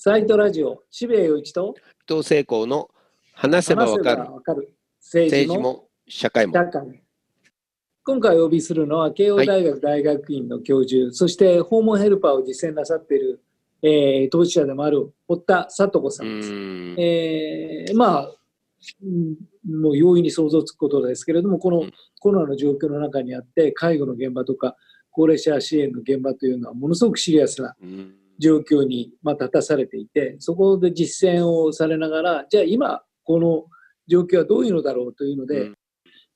サイトラジオ、渋谷陽一と伊藤聖光の話せばわかる。政治も社会も。今回お呼びするのは慶応大学大学院の教授、そして訪問ヘルパーを実践なさっている、えー、当事者でもある堀田聡子さうんです。ん。えーまあ、うんもう容易に想像つくことですけれども、このうん。コロナの状況の中にあって、介護の現場とか、高齢者支援の現場というのは、ものすごくシリアスなうん状況にまあ立たされていて、そこで実践をされながら、じゃあ今、この状況はどういうのだろうというので、うん。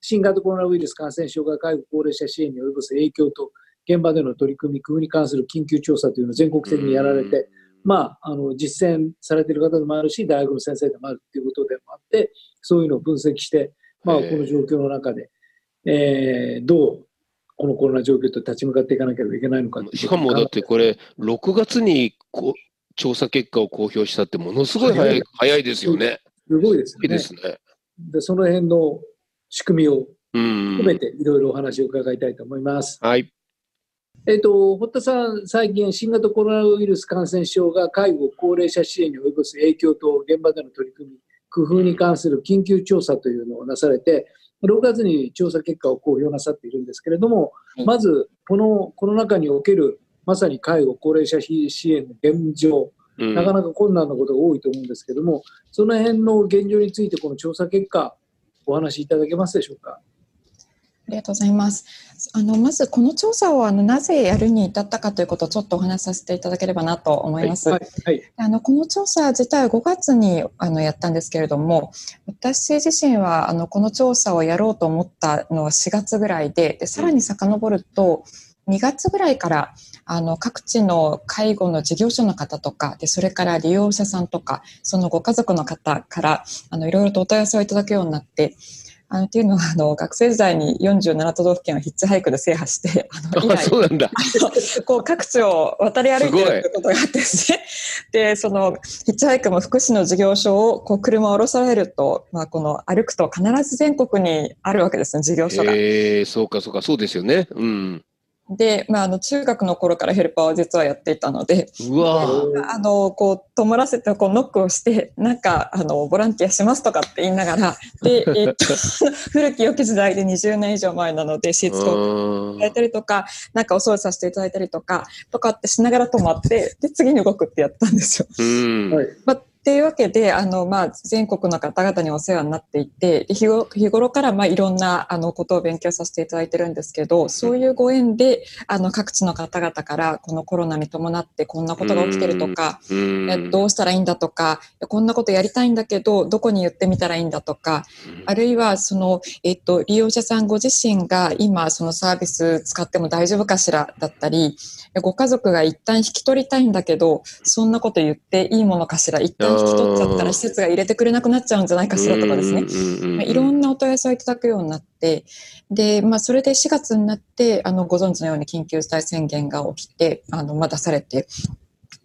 新型コロナウイルス感染症が介護高齢者支援に及ぼす影響と、現場での取り組み、工夫に関する緊急調査というのを全国的にやられて、まあ、あの実践されている方でもあるし、大学の先生でもあるということでもあって、そういうのを分析して、まあ、この状況の中で、えーどうこのコロナ状況と立ち向かっていかなければいけないのかしかもだってこれ、6月にこう調査結果を公表したって、ものすごい早い早いですよね。すごいですよね。いいですね。でその辺の仕組みをうん含めていろいろお話を伺いたいと思います。はい。えっ、と、堀田さん、最近新型コロナウイルス感染症が介護、高齢者支援に及ぼす影響と現場での取り組み、工夫に関する緊急調査というのをなされて、6月に調査結果を公表なさっているんですけれども、はいまず、このコロナ禍におけるまさに介護、高齢者支援の現状、うんなかなか困難なことが多いと思うんですけれども、その辺の現状について、この調査結果、お話しいただけますでしょうか？ありがとうございます。あのまずこの調査をあのなぜやるに至ったかということをちょっとお話しさせていただければなと思います。はい、はい、あのこの調査自体は5月にあのやったんですけれども、私自身はあのこの調査をやろうと思ったのは4月ぐらいで、でさらに遡ると2月ぐらいからあの各地の介護の事業所の方とかでそれから利用者さんとかそのご家族の方からあのいろいろとお問い合わせをいただくようになってあのっていうのはあの学生時代に47都道府県をヒッチハイクで制覇してあの以あ、来そうなんだ。こう各地を渡り歩いてるということがあってですね。で、そのヒッチハイクも福祉の事業所をこう車を降ろされると、まあこの歩くと必ず全国にあるわけですね、事業所が。ええ、そうかそうか、そうですよね。うん。で、まああの中学の頃からヘルパーを実はやっていたので、うわぁあのこう泊まらせてこうノックをしてなんかあのボランティアしますとかって言いながらで、えっと 古き良き時代で20年以上前なのでシーツコートいただいたりとか、なんかお掃除させていただいたりとか、とかってしながら止まって、で、次に動くってやったんですよ。うん。はい、まあ、っていうわけで、あの、まあ、全国の方々にお世話になっていて、で日ご日頃から、まあ、いろんな、あの、ことを勉強させていただいてるんですけど、そういうご縁で、あの、各地の方々から、このコロナに伴ってこんなことが起きてるとか、うん。えどうしたらいいんだとか、こんなことやりたいんだけど、どこに言ってみたらいいんだとか、あるいはその、えっと、利用者さんご自身が今そのサービス使っても大丈夫かしらだったりご家族が一旦引き取りたいんだけどそんなこと言っていいものかしら一旦引き取っちゃったら施設が入れてくれなくなっちゃうんじゃないかしらとかですね、まあいろんなお問い合わせをいただくようになってで、まあ、それで4月になってあのご存知のように緊急事態宣言が起きてあの、まあ、出されて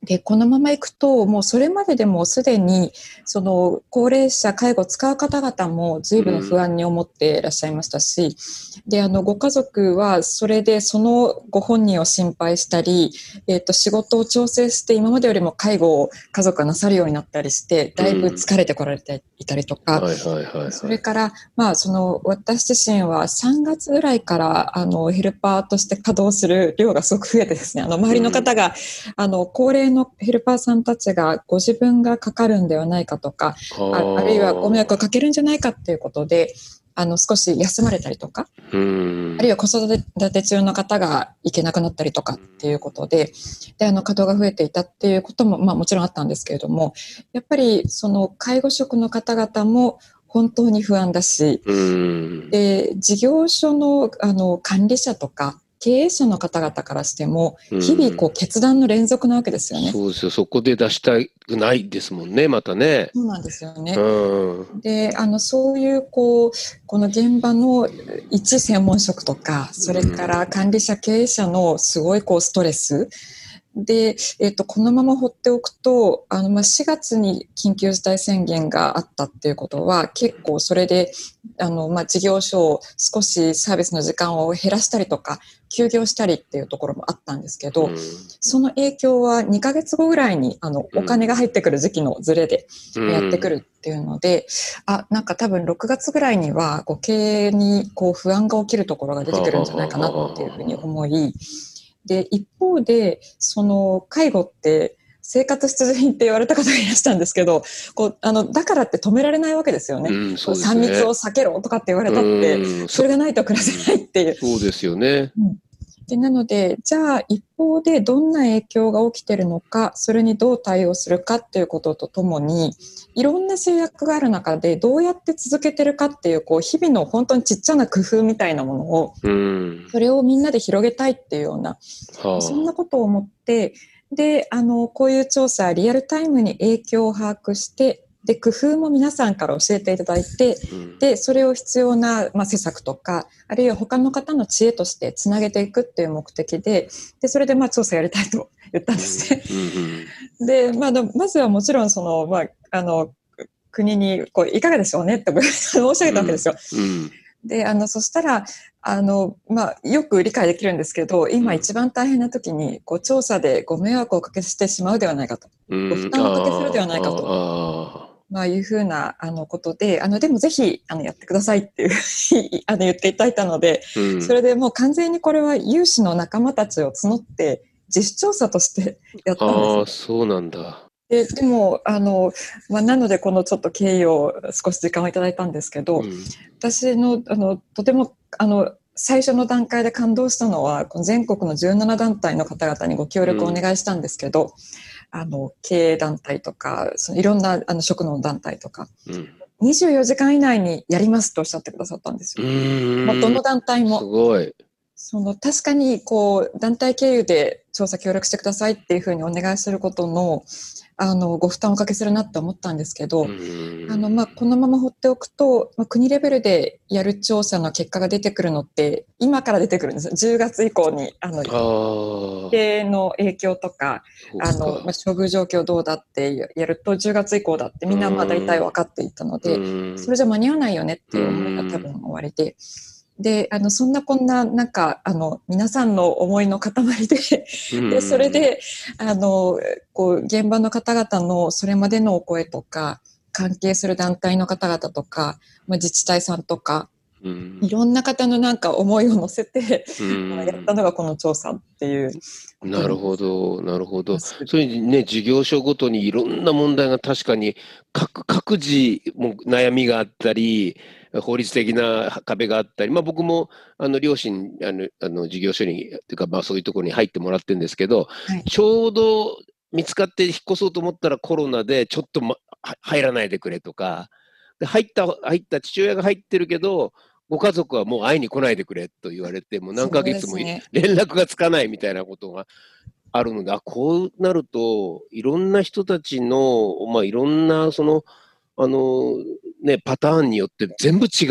でこのままいくともうそれまででもすでにその高齢者介護を使う方々も随分不安に思っていらっしゃいましたし、であのご家族はそれでそのご本人を心配したり、えー、と仕事を調整して今までよりも介護を家族がなさるようになったりしてだいぶ疲れてこられていたりとか。それから、まあ、その私自身は3月ぐらいからあのヘルパーとして稼働する量がすごく増えてですねあの周りの方が、あの高齢のヘルパーさんたちがご自分がかかるんではないかとかああるいはご迷惑をかけるんじゃないかっていうことであの少し休まれたりとかうんあるいは子育て中の方が行けなくなったりとかっていうことでであの稼働が増えていたっていうことも、まあ、もちろんあったんですけれどもやっぱりその介護職の方々も本当に不安だしうん。で事業所のあの管理者とか経営者の方々からしても日々こう決断の連続なわけですよね。そうですよ。そこで出したくないですもんね、またね。そうなんですよね。うん。であのそういうこうこの現場の一専門職とかそれから管理者経営者のすごいこうストレスで、えっ、と、このまま放っておくと、あの、まあ、4月に緊急事態宣言があったっていうことは、結構それで、あの、まあ、事業所を少しサービスの時間を減らしたりとか、休業したりっていうところもあったんですけど、うん。その影響は2ヶ月後ぐらいに、あの、うん。お金が入ってくる時期のズレでやってくるっていうので、あ、なんか多分6月ぐらいには、こう、経営にこう不安が起きるところが出てくるんじゃないかなっていうふうに思い、で、一方で、その、介護って、生活必需品って言われた方がいらしたんですけど、こう、あの、だからって止められないわけですよね。うん、そうです3ね。密を避けろとかって言われたって、うんそれがないと暮らせないっていう。そうですよね。でなので、じゃあ一方でどんな影響が起きてるのか、それにどう対応するかっていうこととともに、いろんな制約がある中でどうやって続けてるかっていう、こう、日々の本当にちっちゃな工夫みたいなものを、うん。それをみんなで広げたいっていうような、はあ、そんなことを思って、で、あの、こういう調査、リアルタイムに影響を把握して、で、工夫も皆さんから教えていただいて、うん。で、それを必要な、まあ、施策とか、あるいは他の方の知恵としてつなげていくっていう目的で、で、それでまあ調査やりたいと 言ったんですね。うんで、まあ、まずはもちろんその、まあ、あの、国に、こう、いかがでしょうねって 申し上げたわけですよ。うんで、あの、そしたら、あの、まあ、よく理解できるんですけど、今一番大変な時に、こう、調査でご迷惑をおかけしてしまうではないかと。うん。ご負担をおかけするではないかと。あまあ、いうふうな、あの、ことで、あの、でもぜひ、あの、やってくださいっていう あの、言っていただいたので、ーうん。それでもう完全にこれは有志の仲間たちを募って、自主調査として やったんですああ、そうなんだ。ででもあの、まあ、なのでこのちょっと経緯を少し時間をいただいたんですけど、うん。私のあのとてもあの最初の段階で感動したのは全国の17団体の方々にご協力をお願いしたんですけど、あの経営団体とかそのいろんなあの職能団体とかうん24時間以内にやりますとおっしゃってくださったんですうよ。んまあ、どの団体すもごい。その確かにこう団体経由で調査協力してくださいっていうふうにお願いすることのあのご負担をおかけするなって思ったんですけど、うん。あのまあ、このまま放っておくと、まあ、国レベルでやる調査の結果が出てくるのって今から出てくるんです10月以降にあのああ。経営の影響とかあの、まあ、処遇状況どうだってやると10月以降だってみんなまあ大体分かっていたので、うん。それじゃ間に合わないよねっていう思いが多分終わりで。で、あの、そんなこんな、なんか、あの、皆さんの思いの塊で、で、それ、で、あの、こう、現場の方々のそれまでのお声とか、関係する団体の方々とか、まあ、自治体さんとか、うんいろんな方のなんか思いを乗せて、うんやったのがこの調査っていう。なるほど、なるほど。そういうね、事業所ごとにいろんな問題が確かに各、各自も悩みがあったり、法律的な壁があったり、まあ僕も、あの、両親、あの、あの事業所に、というか、まあそういうところに入ってもらってるんですけど、はい。ちょうど見つかって引っ越そうと思ったらコロナでちょっと、ま、は入らないでくれとか、で入った、入った父親が入ってるけど、ご家族はもう会いに来ないでくれと言われて、もう何ヶ月も連絡がつかないみたいなことがあるので、あ、こうなると、いろんな人たちの、まあ、いろんな、その、あの、ね、パターンによって全部違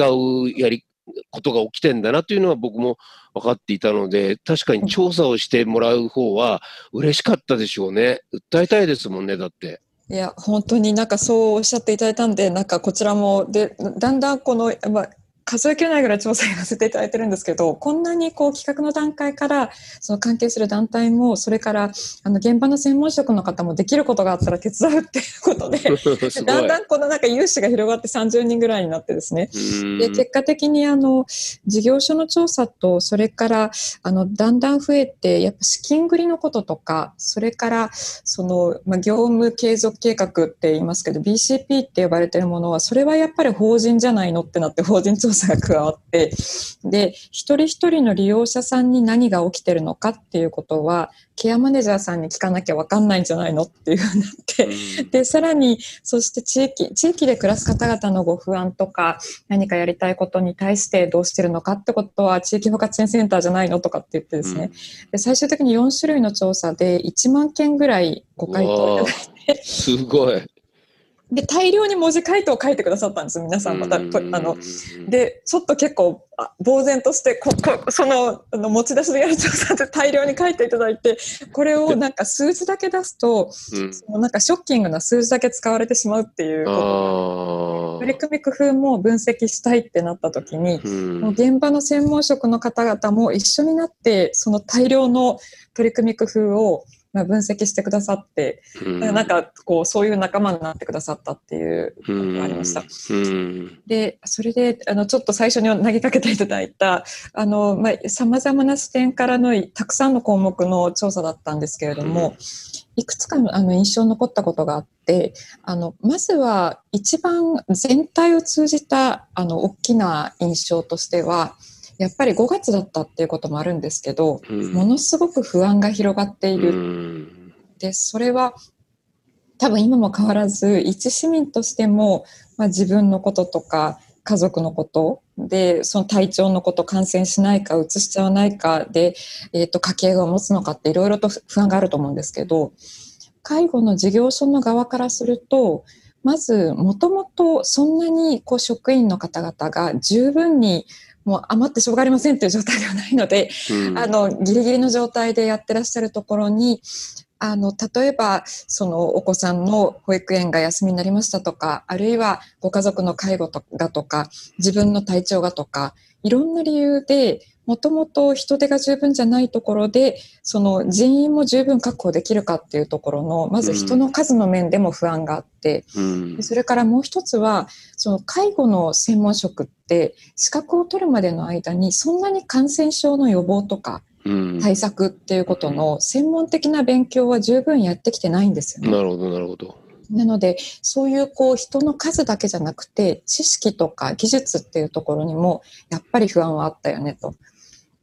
うやり、ことが起きてんだなというのは僕も分かっていたので、確かに調査をしてもらう方は嬉しかったでしょうね。訴えたいですもんね、だって。いや、本当になんかそうおっしゃっていただいたんで、なんかこちらも、で、だんだんこの、まあ、数えきれないぐらい調査やらせていただいてるんですけど、こんなにこう企画の段階から、その関係する団体も、それから、あの、現場の専門職の方もできることがあったら手伝うっていうことで。だんだんこのなんか融資が広がって30人ぐらいになってですね。うんで、結果的にあの、事業所の調査と、それから、あの、だんだん増えて、やっぱ資金繰りのこととか、それから、その、まあ、業務継続計画って言いますけど、BCP って呼ばれてるものは、それはやっぱり法人じゃないのってなって、法人調査が加わって、で、一人一人の利用者さんに何が起きてるのかっていうことは、ケアマネージャーさんに聞かなきゃわかんないんじゃないのっていうふうになって、うん。で、さらに、そして地域、地域で暮らす方々のご不安とか、何かやりたいことに対してどうしてるのかってことは、地域包括支援センターじゃないのとかって言ってですね、で最終的に4種類の調査で1万件ぐらいご回答いただいて、すごい。で、大量に文字回答を書いてくださったんです皆さん。また。あの、で、ちょっと結構、呆然として、こ、こ、その、あの持ち出しでやる調査って大量に書いていただいて、これをなんか数字だけ出すと、うん、そのなんかショッキングな数字だけ使われてしまうっていうこと取り組み工夫も分析したいってなった時に、うん、もう現場の専門職の方々も一緒になって、その大量の取り組み工夫をまあ、分析してくださって、うん、なんかこうそういう仲間になってくださったっていうことがありました。うん、でそれであのちょっと最初に投げかけていただいたさまざ、まな視点からのたくさんの項目の調査だったんですけれども、うん、いくつかあの印象に残ったことがあってあのまずは一番全体を通じたあの大きな印象としてはやっぱり5月だったっていうこともあるんですけど、うん、ものすごく不安が広がっている。うん、でそれは多分今も変わらず一市民としても、まあ、自分のこととか家族のことでその体調のこと感染しないかうつしちゃわないかで、えーと、家計が持つのかっていろいろと不安があると思うんですけど介護の事業所の側からするとまずもともとそんなにこう職員の方々が十分にもう余ってしょうがありませんという状態ではないので、うん、あのギリギリの状態でやってらっしゃるところにあの例えばそのお子さんの保育園が休みになりましたとかあるいはご家族の介護とがとか自分の体調がとかいろんな理由でもともと人手が十分じゃないところでその人員も十分確保できるかっていうところのまず人の数の面でも不安があって、うん、それからもう一つはその介護の専門職って資格を取るまでの間にそんなに感染症の予防とか対策っていうことの専門的な勉強は十分やってきてないんですよね。なるほどなるほどなのでそういうこう人の数だけじゃなくて知識とか技術っていうところにもやっぱり不安はあったよねと。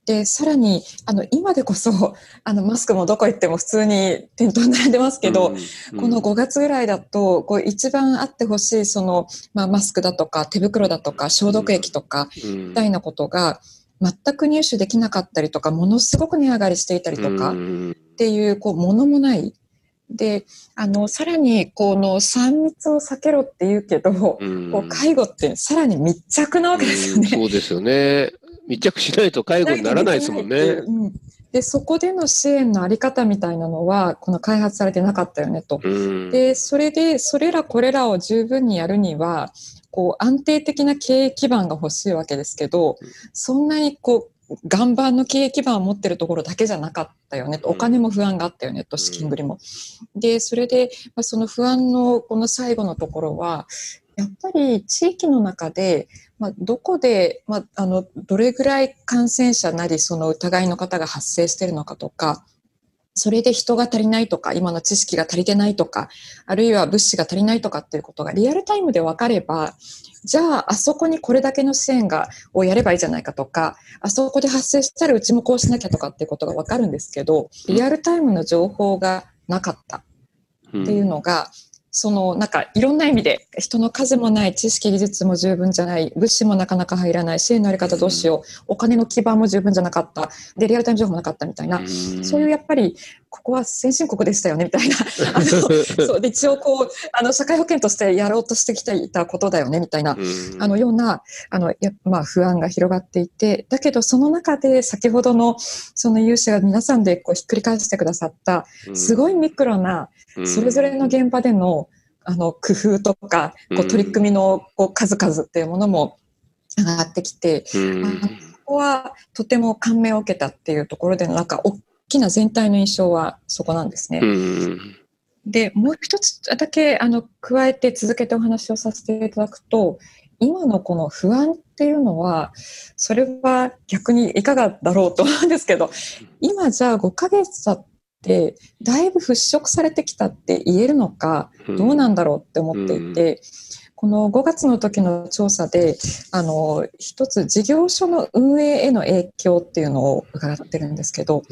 で、さらに、あの、今でこそ、あの、マスクもどこ行っても普通に店頭に並んでますけど、うんうん、この5月ぐらいだと、こう、一番あってほしい、その、まあ、マスクだとか、手袋だとか、消毒液とか、みたいなことが、全く入手できなかったりとか、ものすごく値上がりしていたりとか、っていう、こう、ものもない。で、あの、さらに、この3密を避けろって言うけど、うん、こう介護ってさらに密着なわけですよね。そうですよね。密着しないと介護にならないですもんね。うん、でそこでの支援のあり方みたいなのはこの開発されてなかったよねと。でそれでそれらこれらを十分にやるにはこう安定的な経営基盤が欲しいわけですけどそんなにこう岩盤の経営基盤を持ってるところだけじゃなかったよねとお金も不安があったよねと資金繰りも。でそれで、まあ、その不安のこの最後のところはやっぱり地域の中で、まあ、どこで、まあ、あのどれぐらい感染者なりその疑いの方が発生しているのかとかそれで人が足りないとか今の知識が足りてないとかあるいは物資が足りないとかっていうことがリアルタイムで分かればじゃああそこにこれだけの支援がをやればいいじゃないかとかあそこで発生したらうちもこうしなきゃとかっていうことが分かるんですけどリアルタイムの情報がなかったっていうのが、そのなんかいろんな意味で人の数もない知識技術も十分じゃない物資もなかなか入らない支援のやり方どうしよう、お金の基盤も十分じゃなかった。でリアルタイム情報もなかったみたいな、そういうやっぱりここは先進国でしたよねみたいな。あのそうで一応こうあの社会保険としてやろうとしてきていたことだよねみたいなあのようなあのや、まあ、不安が広がっていてだけどその中で先ほどのその有志が皆さんでこうひっくり返してくださったすごいミクロなそれぞれの現場でのあの工夫とかこう取り組みのこう数々っていうものも上がってきて、ここはとても感銘を受けたっていうところでのなんか大きな全体の印象はそこなんですね。でもう一つだけあの加えて続けてお話をさせていただくと今のこの不安っていうのはそれは逆にいかがだろうと思うんですけど今じゃあ5ヶ月経っってだいぶ払拭されてきたって言えるのかどうなんだろうって思っていて、この5月の時の調査であの一つ事業所の運営への影響っていうのを伺ってるんですけど、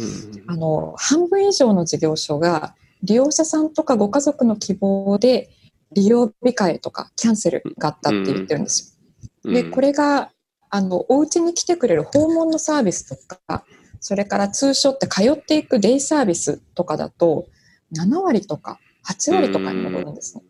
あの半分以上の事業所が利用者さんとかご家族の希望で利用控えとかキャンセルがあったって言ってるんですよ。でこれがあのお家に来てくれる訪問のサービスとかそれから通所って通っていくデイサービスとかだと7割とか8割とかに上るんですね。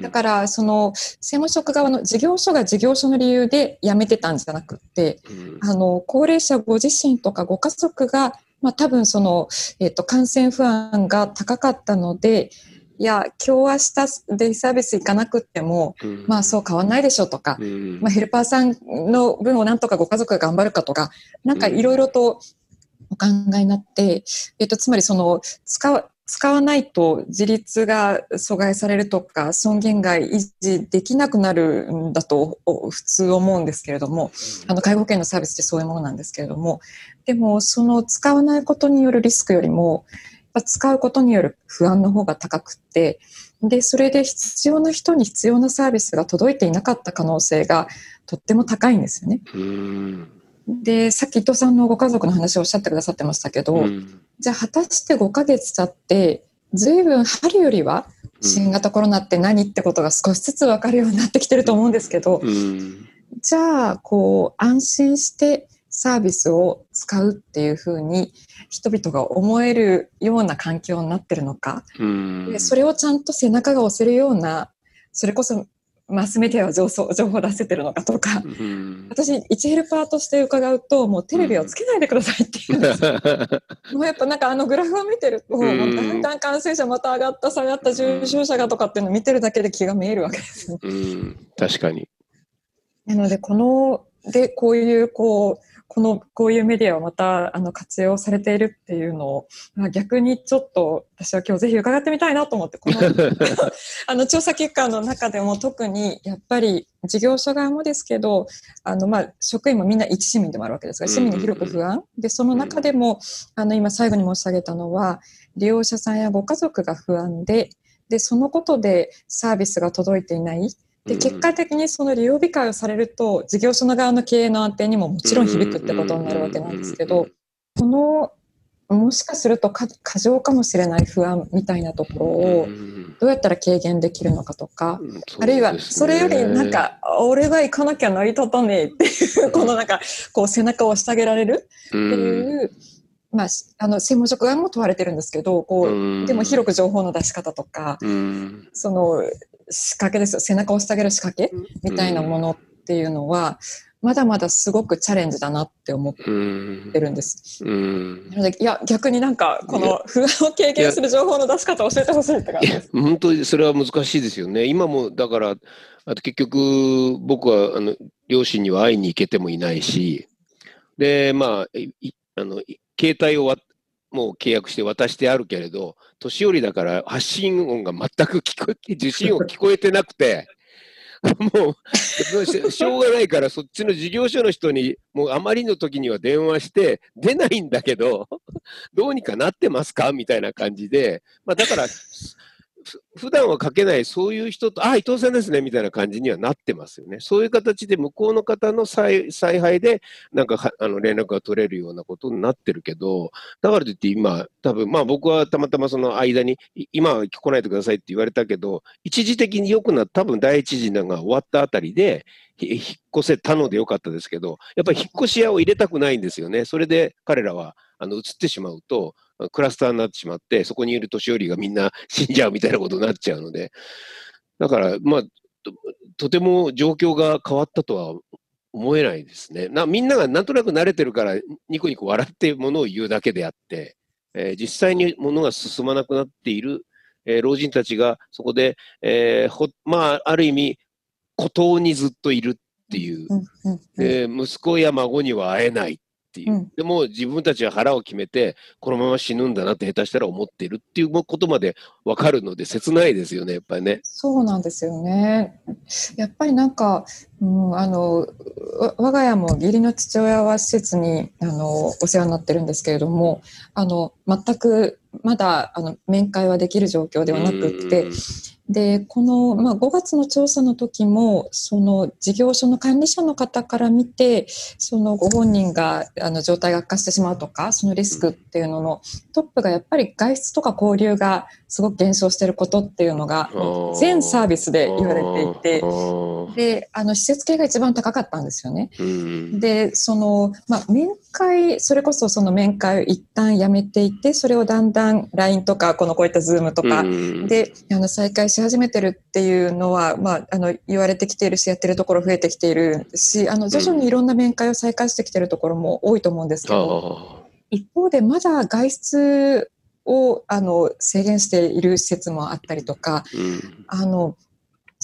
だからその専門職側の事業所が事業所の理由で辞めてたんじゃなくって、あの高齢者ご自身とかご家族が、まあ、多分その、えっと感染不安が高かったのでいや今日明日デイサービス行かなくっても、まあそう変わんないでしょとか、まあ、ヘルパーさんの分をなんとかご家族が頑張るかとかなんかいろいろとお考えになって、えっと、つまりその使わ使わないと自立が阻害されるとか尊厳が維持できなくなるんだとお普通思うんですけれどもあの介護保険のサービスってそういうものなんですけれどもでもその使わないことによるリスクよりも使うことによる不安の方が高くってでそれで必要な人に必要なサービスが届いていなかった可能性がとっても高いんですよね。でさっき伊藤さんのご家族の話をおっしゃってくださってましたけど、じゃあ果たして5ヶ月経って随分春よりは新型コロナって何ってことが少しずつ分かるようになってきてると思うんですけど、じゃあこう安心してサービスを使うっていうふうに人々が思えるような環境になってるのか、でそれをちゃんと背中が押せるようなそれこそマスメディアは情報情報を出せてるのかとか、私一ヘルパーとして伺うともうテレビをつけないでくださいって言うんですよ。もうやっぱなんかあのグラフを見てると、もうだんだん感染者また上がった下がった重症者がとかっていうのを見てるだけで気が見えるわけですよ。確かに。なのでこのでこういうこうこのこういうメディアをまたあの活用されているっていうのを、まあ、逆にちょっと私は今日ぜひ伺ってみたいなと思ってこの あの調査結果の中でも特にやっぱり事業所側もですけどあの、まあ、職員もみんな一市民でもあるわけですが市民に広く不安。でその中でもあの今最後に申し上げたのは利用者さんやご家族が不安ででそのことでサービスが届いていないで結果的にその利用控えをされると事業所の側の経営の安定にももちろん響くってことになるわけなんですけどこのもしかすると過剰かもしれない不安みたいなところをどうやったら軽減できるのかとか、あるいはそれよりなんか俺は行かなきゃ成り立たねえっていうこのなんかこう背中を押してあげられるっていう。まあ、あの専門職側も問われてるんですけどこうでも広く情報の出し方とかその仕掛けですよ背中を押してあげる仕掛けみたいなものっていうのはまだまだすごくチャレンジだなって思ってるんです。なのでいや逆になんかこの不安を軽減する情報の出し方を教えてほしいって感じです。本当にそれは難しいですよね。今もだからあと結局僕はあの両親には会いに行けてもいないしでまああの携帯をもう契約して渡してあるけれど年寄りだから発信音が全く聞こえ受信音聞こえてなくて もう しょうがないからそっちの事業所の人にもうあまりの時には電話して出ないんだけどどうにかなってますか？みたいな感じで、まあ、だから普段はかけないそういう人と、あ、伊藤さんですね、みたいな感じにはなってますよね。そういう形で向こうの方の采配で、なんかあの連絡が取れるようなことになってるけど、だからといって今、多分まあ僕はたまたまその間に、今は来ないでくださいって言われたけど、一時的に良くなった、多分第一次が終わったあたりで、引っ越せたのでよかったですけど、やっぱり引っ越し屋を入れたくないんですよね。それで彼らはあの移ってしまうと、クラスターになってしまって、そこにいる年寄りがみんな死んじゃうみたいなことになっちゃうので、だから、まあ、ととても状況が変わったとは思えないですね。なみんながなんとなく慣れてるから、ニコニコ笑ってものを言うだけであって、えー、実際にものが進まなくなっている、えー、老人たちがそこで、えーほまあ、ある意味、孤島にずっといるっていう、えー息子や孫には会えない。っていう、うんでも自分たちは腹を決めてこのまま死ぬんだなって下手したら思っているっていうことまで分かるので切ないですよねやっぱりね。そうなんですよね。やっぱりなんか、うん、あのわ我が家も義理の父親は施設にあのお世話になってるんですけれどもあの全くまだあの面会はできる状況ではなくってでこの、まあ、5月の調査の時もその事業所の管理者の方から見てそのご本人があの状態が悪化してしまうとかそのリスクっていうののトップがやっぱり外出とか交流がすごく減少していることっていうのが全サービスで言われていてであの施設系が一番高かったんですよね。うん、でその、まあ、面会それこそその面会を一旦やめていてそれをだんだん LINE とかこのこういった Zoom とかで、あの再開し始めてるっていうのは、まあ、あの言われてきているしやってるところ増えてきているしあの徐々にいろんな面会を再開してきてるところも多いと思うんですけど、一方でまだ外出をあの制限している施設もあったりとか、うん、あの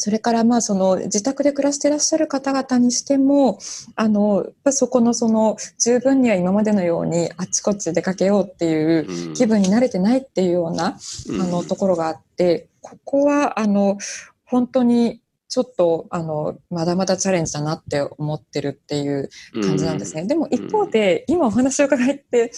それからまあその自宅で暮らしていらっしゃる方々にしてもあのそこのその十分には今までのようにあちこち出かけようっていう気分に慣れてないっていうような、うん、あのところがあってここはあの本当にちょっとあのまだまだチャレンジだなって思ってるっていう感じなんですね。うん、でも一方で、今お話を伺って、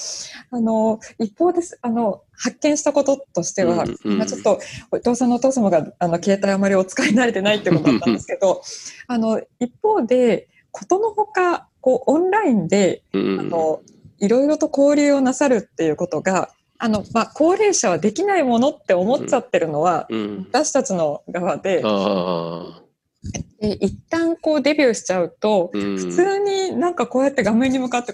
あの一方ですあの発見したこととしては、うんうん、ちょっとお父さんのお父様があの携帯あまりお使いになれてないってことだったんですけど、あの一方でことのほかこうオンラインで、あのいろいろと交流をなさるっていうことがあの、まあ、高齢者はできないものって思っちゃってるのは、うん、私たちの側で、で一旦こうデビューしちゃうと、うん、普通になんかこうやって画面に向かって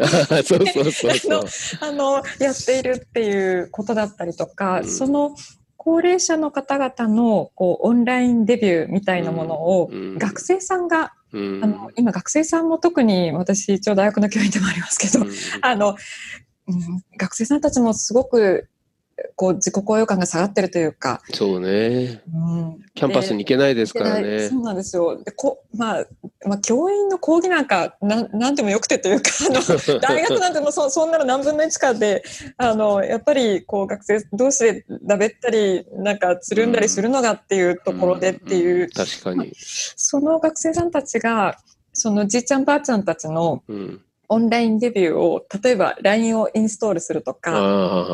あのやっているっていうことだったりとか、うん、その高齢者の方々のこうオンラインデビューみたいなものを、学生さんが、あの今学生さんも特に私一応大学の教員でもありますけど、あのうん、学生さんたちもすごくこう自己高揚感が下がってるというか。そうね。うん、キャンパスに行けないですからね。そうなんですよ。でこまあ、まあ、教員の講義なんかなんなんでもよくてというか、あの 大学なんてもそそんなの何分の1かで、あのやっぱりこう学生同士でだべったり、なんかつるんだりするのがっていうところでっていう。うんうん、確かに。その学生さんたちが、そのじいちゃんばあちゃんたちの、うんオンラインデビューを、例えば LINE をインストールするとか、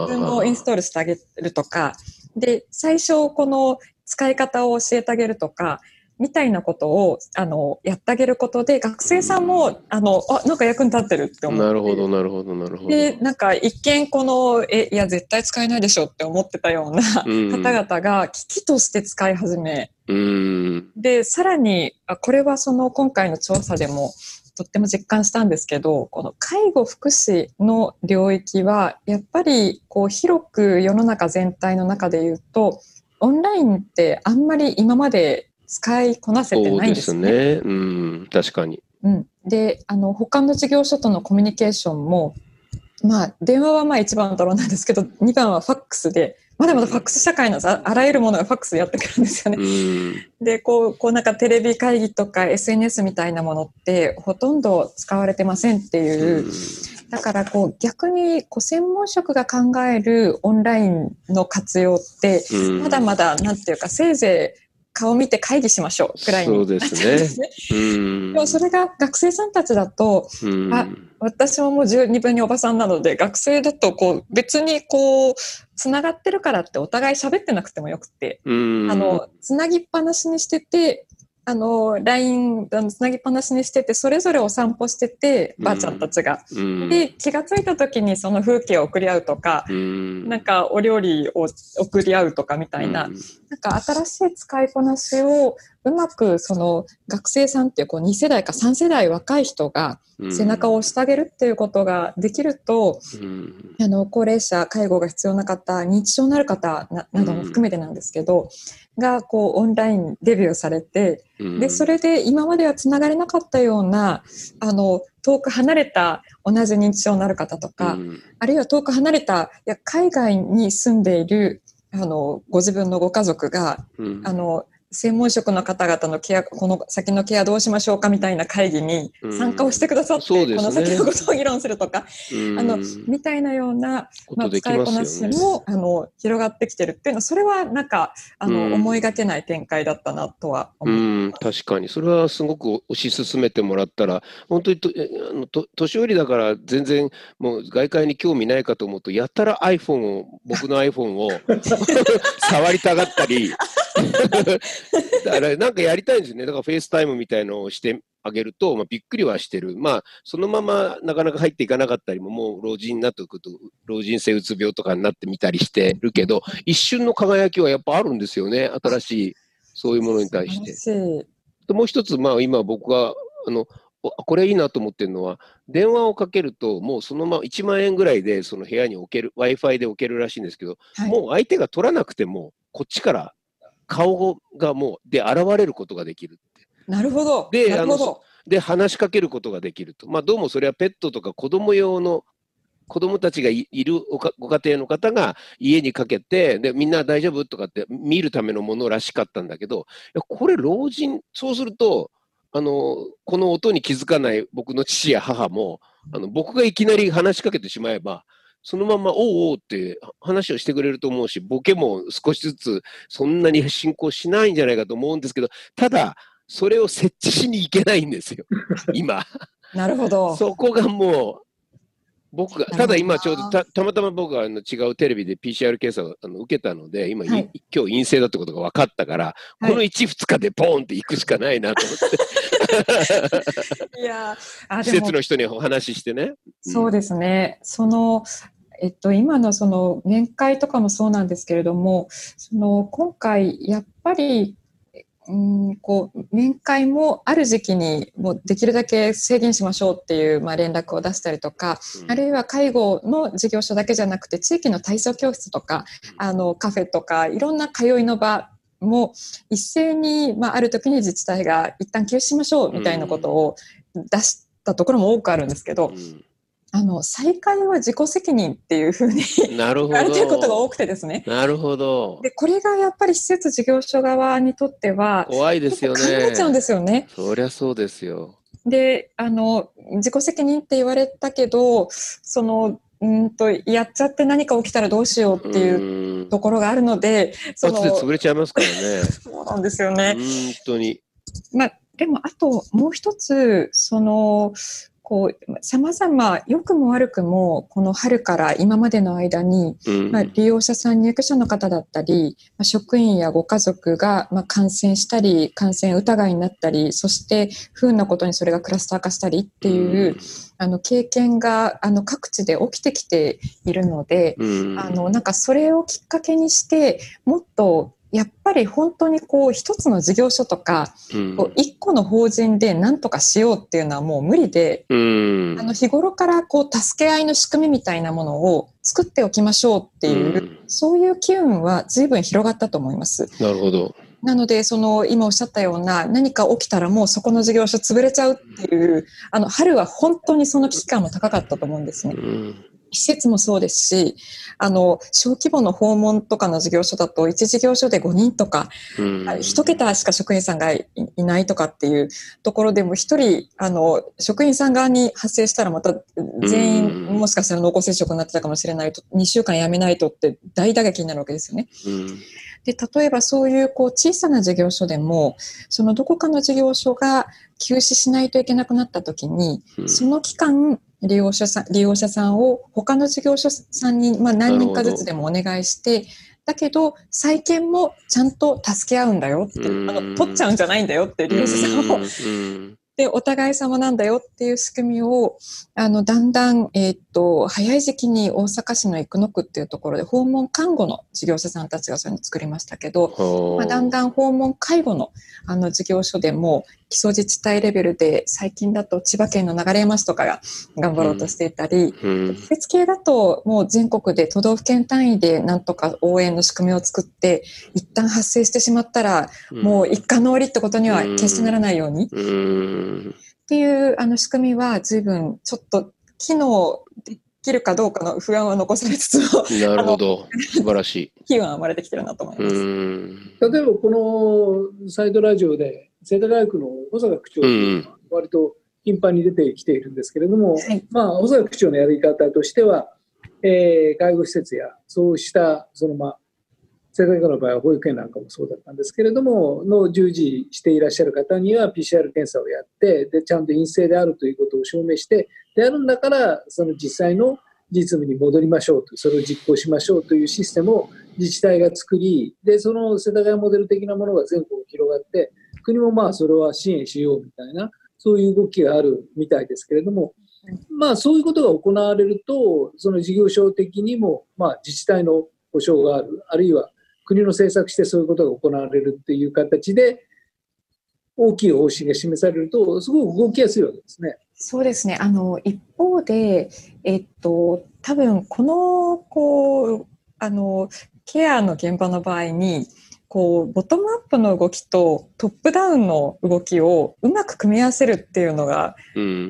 Zoom をインストールしてあげるとか、で、最初この使い方を教えてあげるとか、みたいなことをあのやってあげることで学生さんもあのあなんか役に立ってるって思って。なるほどなるほどなるほど。でなんか一見このえいや絶対使えないでしょって思ってたような方々が機器として使い始め、うん、でさらにあこれはその今回の調査でもとっても実感したんですけどこの介護福祉の領域はやっぱりこう広く世の中全体の中で言うとオンラインってあんまり今まで使いこなせてないんですね。ですね。うん、確かに。うん、であの他の事業所とのコミュニケーションもまあ電話はまあ一番のドローなんですけど2番はファックスでまだまだファックス社会なんですあらゆるものがファックスでやってくるんですよね。でこうこうなんかテレビ会議とか SNS みたいなものってほとんど使われてませんっていう。だからこう逆にこう専門職が考えるオンラインの活用ってまだまだなんていうかせいぜい顔見て会議しましょうくらいにそうですね。でもそれが学生さんたちだと、あ私ももう十二分におばさんなので学生だとこう別にこうつながってるからってお互い喋ってなくてもよくて、あのつなぎっぱなしにしててあの、LINE つなぎっぱなしにしてて、それぞれお散歩してて、ばあちゃんたちが。うん、で、気がついた時にその風景を送り合うとか、うん、なんかお料理を送り合うとかみたいな、うん、なんか新しい使いこなしをうまくその学生さんっていうこう2世代か3世代若い人が背中を押してあげるっていうことができると、あの高齢者介護が必要な方認知症のある方なども含めてなんですけど、がこうオンラインデビューされて、でそれで今まではつながれなかったようなあの遠く離れた同じ認知症のある方とか、あるいは遠く離れたいや海外に住んでいるあのご自分のご家族が、あの専門職の方々のケア、この先のケアどうしましょうかみたいな会議に参加をしてくださって、うんね、この先のことを議論するとか、あの、みたいなような、まあ、使いこなしも、あの、広がってきてるっていうのは、それはなんか、あの、思いがけない展開だったなとは思う。確かに。それはすごく推し進めてもらったら、本当にと、あの、と年寄りだから全然、もう外界に興味ないかと思うと、やったら iPhone を、僕の iPhone を 触りたがったり、だからなんかやりたいんですね。だから FaceTime みたいのをして上げると、まあ、びっくりはしてる。まあ、そのままなかなか入っていかなかったりも、もう老人になってくると、老人性うつ病とかになってみたりしてるけど、一瞬の輝きはやっぱあるんですよね。新しい、そういうものに対して。もう一つ、まあ今僕が、あの、これいいなと思ってるのは、電話をかけると、もうそのまま1万円ぐらいでその部屋に置ける、Wi-Fi で置けるらしいんですけど、はい、もう相手が取らなくても、こっちから顔がもう、で、現れることができるって。なるほど。で、あの、で、話しかけることができると。まあ、どうもそれはペットとか子供用の子供たちがいるご家庭の方が家にかけて、で、みんな大丈夫とかって見るためのものらしかったんだけど、いやこれ老人、そうすると、あの、この音に気づかない僕の父や母も、あの、僕がいきなり話しかけてしまえば、そのまま、おうおうって話をしてくれると思うし、ボケも少しずつそんなに進行しないんじゃないかと思うんですけど、ただ、それを設置しに行けないんですよ、今。なるほど。そこがもう、僕が、ただ今ちょうどたたまたま僕があの違うテレビで PCR 検査をあの受けたので、今、はい、今日陰性だってことが分かったから、はい、この1、2日でポーンって行くしかないなと思って。いや施設の人にお話ししてね。そうですね。そのえっと、今のその面会とかもそうなんですけれどもその今回やっぱりうんこう面会もある時期にもうできるだけ制限しましょうっていう、まあ、連絡を出したりとか、うん、あるいは介護の事業所だけじゃなくて地域の体操教室とかあのカフェとかいろんな通いの場も一斉に、まあ、ある時に自治体が一旦休止しましょうみたいなことを出したところも多くあるんですけど、うんあの再開は自己責任っていうふうになるほど言われてることが多くてですね。なるほど。でこれがやっぱり施設事業所側にとっては怖いですよね。考えちゃうんですよね。そりゃそうですよ。であの自己責任って言われたけどそのうんとやっちゃって何か起きたらどうしようっていうところがあるので、そので潰れちゃいますからね。そうなんですよね。本当に。まあでもあともう一つそのこう、様々、良くも悪くも、この春から今までの間に、うん、まあ、利用者さん、入居者の方だったり、まあ、職員やご家族が、まあ、感染したり、感染疑いになったり、そして不運なことにそれがクラスター化したりっていう、うん、あの経験があの各地で起きてきているので、うん、あのなんかそれをきっかけにして、もっとやっぱり本当にこう一つの事業所とか、うん、こう一個の法人で何とかしようっていうのはもう無理で、うん、あの日頃からこう助け合いの仕組みみたいなものを作っておきましょうっていう、うん、そういう機運は随分広がったと思います。なるほど。なので、その今おっしゃったような何か起きたらもうそこの事業所潰れちゃうっていう、あの春は本当にその危機感も高かったと思うんですね。うん施設もそうですし、あの、小規模の訪問とかの事業所だと、1事業所で5人とか、1桁しか職員さんがいないとかっていうところでも、1人、あの、職員さん側に発生したらまた全員、もしかしたら濃厚接触になってたかもしれないと、2週間やめないとって大打撃になるわけですよね。で例えばそういうこう小さな事業所でもそのどこかの事業所が休止しないといけなくなった時に、その期間利用者さん利用者さんを他の事業所さんに、まあ、何人かずつでもお願いしてだけど再建もちゃんと助け合うんだよってあの取っちゃうんじゃないんだよって利用者さんを。で、お互い様なんだよっていう仕組みを、あの、だんだん、えっ、と、早い時期に大阪市の生野区っていうところで訪問看護の事業者さんたちがそれを作りましたけど、まあ、だんだん訪問介護のあの事業所でも基礎自治体レベルで最近だと千葉県の流山市とかが頑張ろうとしていたり、うん、施設系だともう全国で都道府県単位でなんとか応援の仕組みを作って一旦発生してしまったら、もう一過の折ってことには決してならないように。っていうあの仕組みは随分ちょっと機能できるかどうかの不安は残されつつもなるほど。素晴らしい。機運は生まれてきてるなと思います。例えばこのサイドラジオで世田谷区の小坂区長は割と頻繁に出てきているんですけれども、うん、まあ、小坂区長のやり方としては、えー、介護施設やそうしたその、まあ、世田谷区の場合は保育園なんかもそうだったんですけれどもの従事していらっしゃる方には PCR 検査をやってでちゃんと陰性であるということを証明してであるんだからその実際の実務に戻りましょうとそれを実行しましょうというシステムを自治体が作りでその世田谷モデル的なものが全国に広がって国もまあそれは支援しようみたいなそういう動きがあるみたいですけれども、まあ、そういうことが行われると、その事業所的にも、まあ、自治体の保障がある、あるいは国の政策してそういうことが行われるっていう形で、大きい方針が示されると、すごく動きやすいわけですね。そうですね。あの、一方で、えっと、多分、この、こう、あの、ケアの現場の場合に、こうボトムアップの動きとトップダウンの動きをうまく組み合わせるっていうのが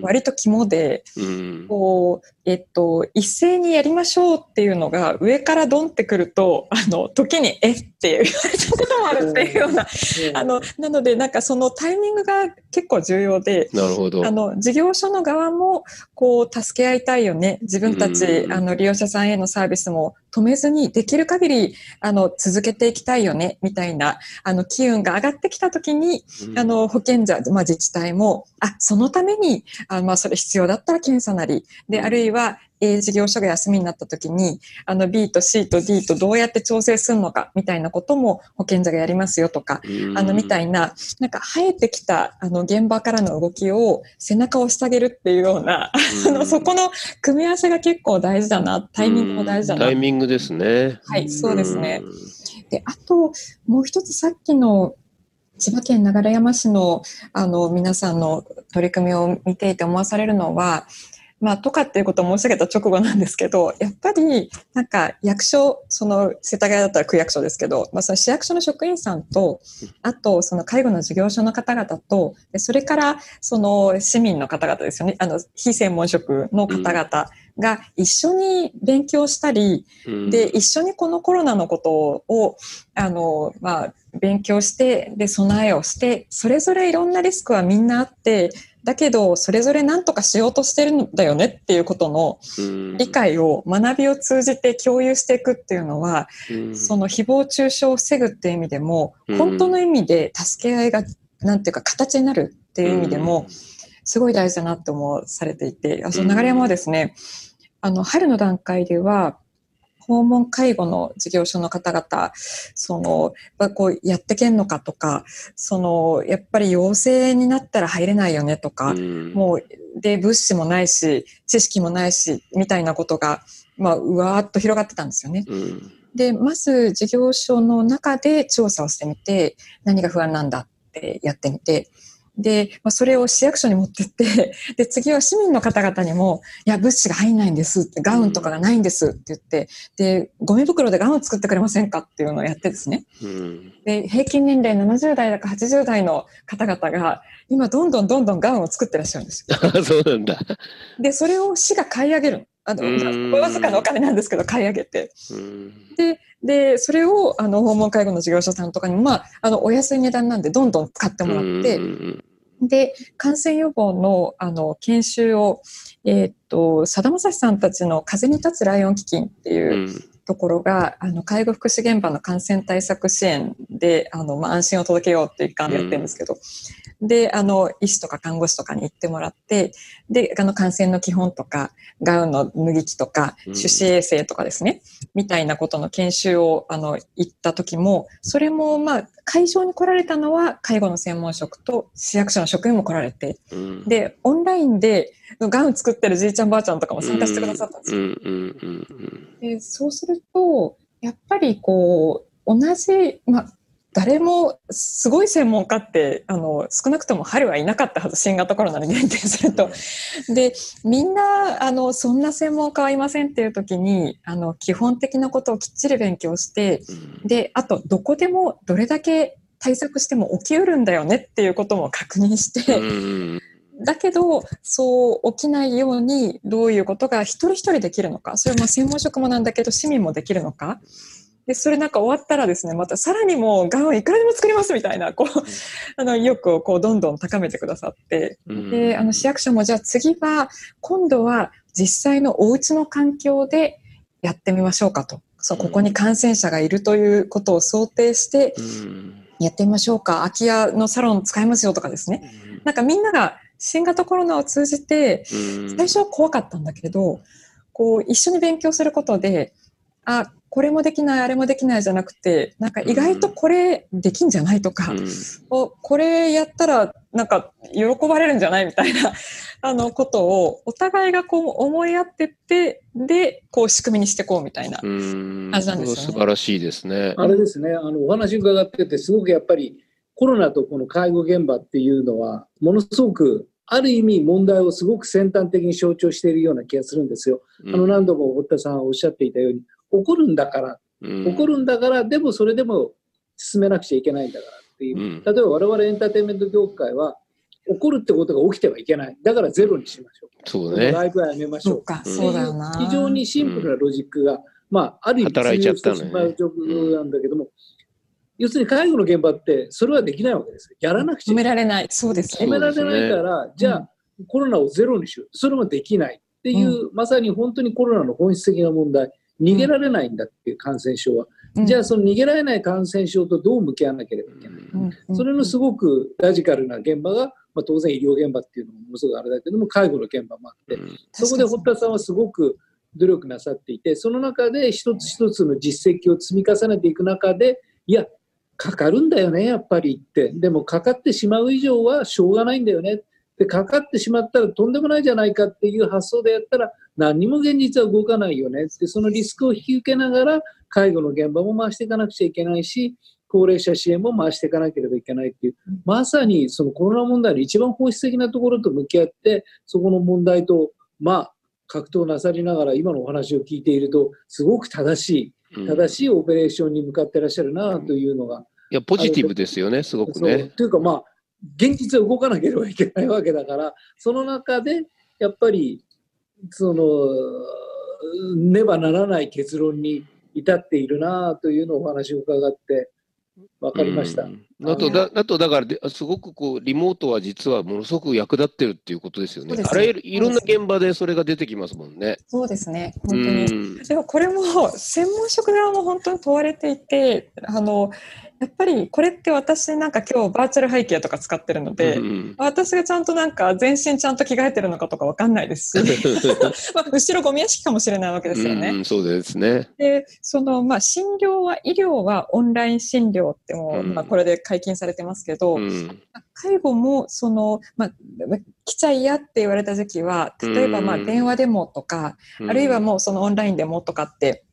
割と肝で、うん、こうえっと、一斉にやりましょうっていうのが上からドンってくるとあの時に「えっ?」て言われたこともあるっていうようなあのなのでなんかそのタイミングが結構重要でなるほど。あの事業所の側もこう助け合いたいよね。自分たちあの利用者さんへのサービスも止めずにできる限りあの続けていきたいよねみたいなあの機運が上がってきた時に、あの保健者、まあ、自治体もあそのためにあ、まあ、それ必要だったら検査なりであるいは A 事業所が休みになった時にあの B と C と D とどうやって調整するのかみたいなことも保健所がやりますよとかあのみたいななんか生えてきたあの現場からの動きを背中を押してあげるっていうようなあのそこの組み合わせが結構大事だなタイミングも大事だな。タイミングですね。はいそうですね。であともう一つさっきの千葉県流山市のあの皆さんの取り組みを見ていて思わされるのはまあ、とかっていうことを申し上げた直後なんですけど、やっぱり、なんか役所、その世田谷だったら区役所ですけど、まあ、その市役所の職員さんと、あと、その介護の事業所の方々と、それから、その市民の方々ですよね、あの、非専門職の方々が一緒に勉強したり、で、一緒にこのコロナのことを、あの、まあ、勉強して、で、備えをして、それぞれいろんなリスクはみんなあって、だけどそれぞれ何とかしようとしてるんだよねっていうことの理解を学びを通じて共有していくっていうのはその誹謗中傷を防ぐっていう意味でも本当の意味で助け合いがなんていうか形になるっていう意味でもすごい大事だなって思わされていてあその流山はですねあの春の段階では訪問介護の事業所の方々、その、やっぱこうやってけんのかとか、その、やっぱり陽性になったら入れないよねとか、うん、もう、で、物資もないし、知識もないし、みたいなことが、まあ、うわーっと広がってたんですよね。うんで、まず事業所の中で調査をしてみて、何が不安なんだってやってみて、で、まあ、それを市役所に持ってって、で、次は市民の方々にも、いや、物資が入んないんですって、ガウンとかがないんですって言って、で、ゴミ袋でガウン作ってくれませんかっていうのをやってですね。うん、で、平均年齢70代だか80代の方々が、今どんどんどんどんガウンを作ってらっしゃるんですよ。そうなんだ。で、それを市が買い上げる。あの、わずかなお金なんですけど、買い上げて。で、で、それを、あの、訪問介護の事業所さんとかにも、まあ、あの、お安い値段なんで、どんどん使ってもらって、で、感染予防の、あの、研修を、えー、っと、さだまさしさんたちの風に立つライオン基金っていうところが、あの、介護福祉現場の感染対策支援で、あの、まあ、安心を届けようっていう一環でやってるんですけど、で、あの、医師とか看護師とかに行ってもらって、で、あの、感染の基本とか、ガウンの脱ぎ着とか、手指衛生とかですね、みたいなことの研修を、あの、行った時も、それも、まあ、会場に来られたのは、介護の専門職と市役所の職員も来られて、で、オンラインで、ガウン作ってるじいちゃんばあちゃんとかも参加してくださったんですよ。でそうすると、やっぱりこう、同じ、まあ、誰もすごい専門家ってあの少なくとも春はいなかったはず新型コロナに限定すると。でみんなあのそんな専門家はいませんっていう時にあの基本的なことをきっちり勉強してであとどこでもどれだけ対策しても起きうるんだよねっていうことも確認して。だけどそう起きないようにどういうことが一人一人できるのかそれも専門職もなんだけど市民もできるのかで、それなんか終わったらですね、またさらにもうガウンいくらでも作りますみたいな、こう、あの、意欲をこう、どんどん高めてくださって、で、あの、市役所もじゃあ次は、今度は実際のお家の環境でやってみましょうかと。そう、ここに感染者がいるということを想定して、やってみましょうか。空き家のサロン使いますよとかですね。なんかみんなが新型コロナを通じて、最初は怖かったんだけど、こう、一緒に勉強することで、あこれもできないあれもできないじゃなくてなんか意外とこれできんじゃないとか、うんおこれやったらなんか喜ばれるんじゃないみたいな あのことをお互いがこう思い合ってってでこう仕組みにしていこうみたいな。うん感じなんですよね素晴らしいですね。あれですね、あのお話伺ってて、すごくやっぱりコロナとこの介護現場っていうのは、ものすごく、ある意味問題をすごく先端的に象徴しているような気がするんですよ。あの何度も堀田さんおっしゃっていたように、起こるんだから、うん起こるんだから、でもそれでも進めなくちゃいけないんだからっていう。うん例えば我々エンターテインメント業界は、起こるってことが起きてはいけない。だからゼロにしましょう。そうね。ライブはやめましょう。そうか、うんそうだよな。非常にシンプルなロジックが、まあ、ある意味働いちゃったの通ね用してしまう状況なんだけども、要するに介護の現場って、それはできないわけですよ。やらなくちゃ止めいけない。られない。そうですね。止められないから、じゃあ、コロナをゼロにしよう。それもできないっていう、まさに本当にコロナの本質的な問題。逃げられないんだっていう感染症は。うんじゃあ、その逃げられない感染症とどう向き合わなければいけない。うんうんそれのすごくラジカルな現場が、まあ、当然医療現場っていうのもものすごくあれだけども、介護の現場もあって、うんそこで堀田さんはすごく努力なさっていて、その中で一つ一つの実績を積み重ねていく中で、いや、かかるんだよね、やっぱりって。でも、かかってしまう以上はしょうがないんだよね。で、かかってしまったらとんでもないじゃないかっていう発想でやったら、何にも現実は動かないよね。で、そのリスクを引き受けながら、介護の現場も回していかなくちゃいけないし、高齢者支援も回していかなければいけないっていう、まさにそのコロナ問題の一番本質的なところと向き合って、そこの問題と、まあ、格闘なさりながら今のお話を聞いていると、すごく正しい、正しいオペレーションに向かってらっしゃるなというのが、いや、ポジティブですよね、すごくね。というかまあ、現実は動かなければいけないわけだから、その中でやっぱり、その、ねばならない結論に至っているなというのをお話を伺って分かりました。うんあとだ、あとだからで、すごくこう、リモートは実はものすごく役立ってるっていうことですよね。ねあらゆる、いろんな現場でそれが出てきますもんね。そうですね。う本当に。ん。でもこれも専門職側も本当に問われていて、あのやっぱりこれって私なんか今日バーチャル背景とか使ってるので、うん私がちゃんとなんか全身ちゃんと着替えてるのかとかわかんないですし、まあ、後ろゴミ屋敷かもしれないわけですよね。うん、そうですね。で、そのまあ診療は医療はオンライン診療ってもう、うんまあこれで解禁されてますけど、うん。介護もそのまあ来ちゃいやって言われた時期は例えばまあうん電話でもとか、あるいはもうそのオンラインでもとかって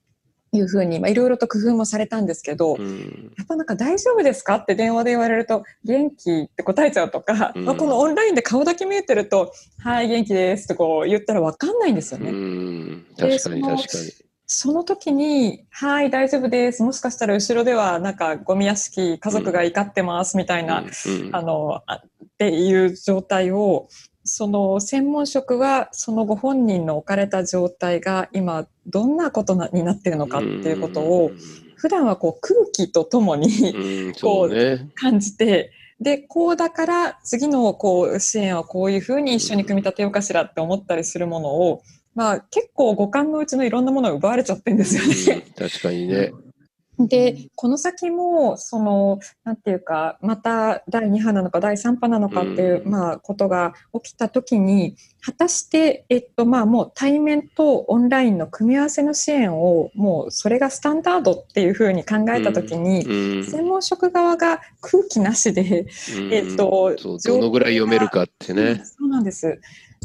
いうふうにまあいろいろと工夫もされたんですけど、うん。やっぱなんか大丈夫ですか？って電話で言われると元気って答えちゃうとか、うんまあこのオンラインで顔だけ見えてるとはい元気ですってこう言ったらわかんないんですよね。うん。確かに確かに。その時に、はい、大丈夫です。もしかしたら後ろでは、なんか、ゴミ屋敷、家族が怒ってます、みたいな、うんあの、あっていう状態を、その専門職は、そのご本人の置かれた状態が今、どんなことなになってるのかっていうことを、普段はこう空気とともにうん、う。感じて、で、こうだから次のこう支援はこういうふうに一緒に組み立てようかしらって思ったりするものを、まあ結構五感のうちのいろんなものが奪われちゃってるんですよね。うん確かにね。で、この先も、その、なんていうか、また第2波なのか第3波なのかっていう、うんまあ、ことが起きたときに、果たして、えっと、まあ、もう対面とオンラインの組み合わせの支援を、もうそれがスタンダードっていうふうに考えたときに、うん。専門職側が空気なしで、うんえっとどのぐらい読めるかってね。そうなんです。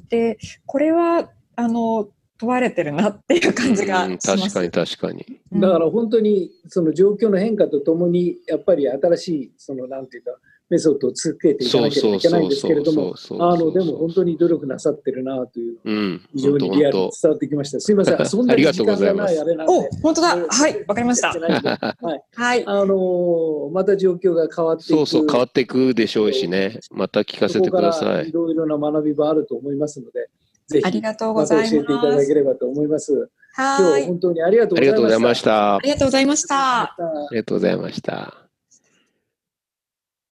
で、これは、あの、問われてるなっていう感じがうんします。確かに確かに。うんだから本当にその状況の変化とともに、やっぱり新しい、そのなんていうか、メソッドを続けていかなければいけないんですけれども、そうそうそうそうあの、でも本当に努力なさってるなという、うん。非常にリアルに本伝わってきました。すいません、そんなに時間がないあれなんで。お、本当だ。はい、わかりました。はい。はい。あのーまた状況が変わっていく。そうそう、変わっていくでしょうしね。また聞かせてくださいい。ろいろな学び場あると思いますので、ぜひ、ありがとうごまたざい教えていた。だければと思います。今日は。はい本当にありがとうありがとうございまし。たあ。りがとうございました。ありがとうございました。